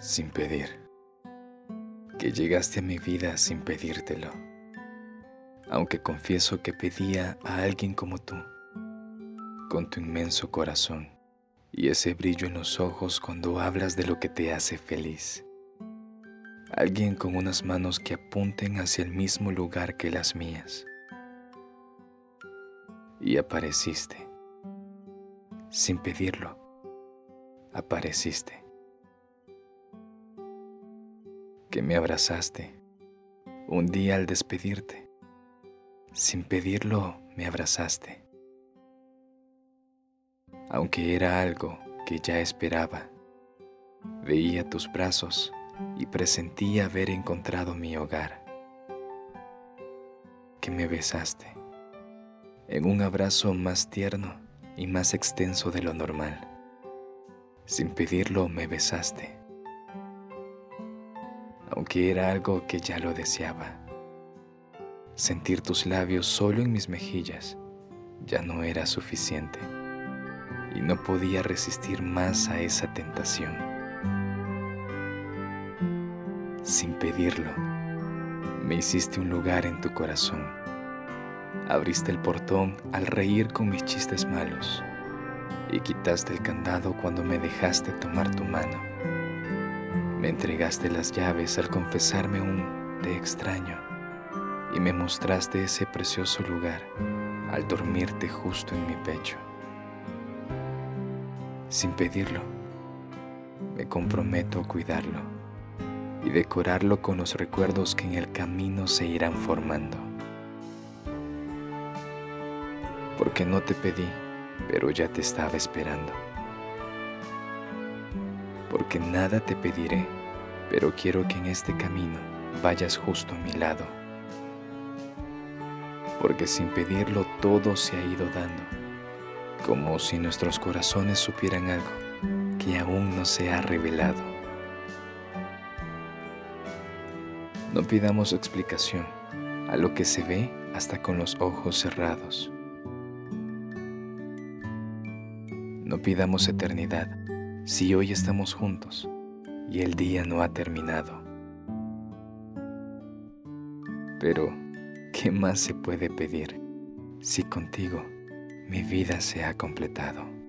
sin pedir, que llegaste a mi vida sin pedírtelo, aunque confieso que pedía a alguien como tú, con tu inmenso corazón y ese brillo en los ojos cuando hablas de lo que te hace feliz. Alguien con unas manos que apunten hacia el mismo lugar que las mías. Y apareciste, sin pedirlo, apareciste que me abrazaste un día al despedirte. Sin pedirlo, me abrazaste. Aunque era algo que ya esperaba, veía tus brazos y presentía haber encontrado mi hogar. Que me besaste en un abrazo más tierno y más extenso de lo normal. Sin pedirlo me besaste aunque era algo que ya lo deseaba. Sentir tus labios solo en mis mejillas ya no era suficiente y no podía resistir más a esa tentación. Sin pedirlo, me hiciste un lugar en tu corazón. Abriste el portón al reír con mis chistes malos y quitaste el candado cuando me dejaste tomar tu mano me entregaste las llaves al confesarme un te extraño y me mostraste ese precioso lugar al dormirte justo en mi pecho. Sin pedirlo, me comprometo a cuidarlo y decorarlo con los recuerdos que en el camino se irán formando. Porque no te pedí, pero ya te estaba esperando porque nada te pediré, pero quiero que en este camino vayas justo a mi lado. Porque sin pedirlo todo se ha ido dando, como si nuestros corazones supieran algo que aún no se ha revelado. No pidamos explicación a lo que se ve hasta con los ojos cerrados. No pidamos eternidad si hoy estamos juntos y el día no ha terminado. Pero, ¿qué más se puede pedir si contigo mi vida se ha completado?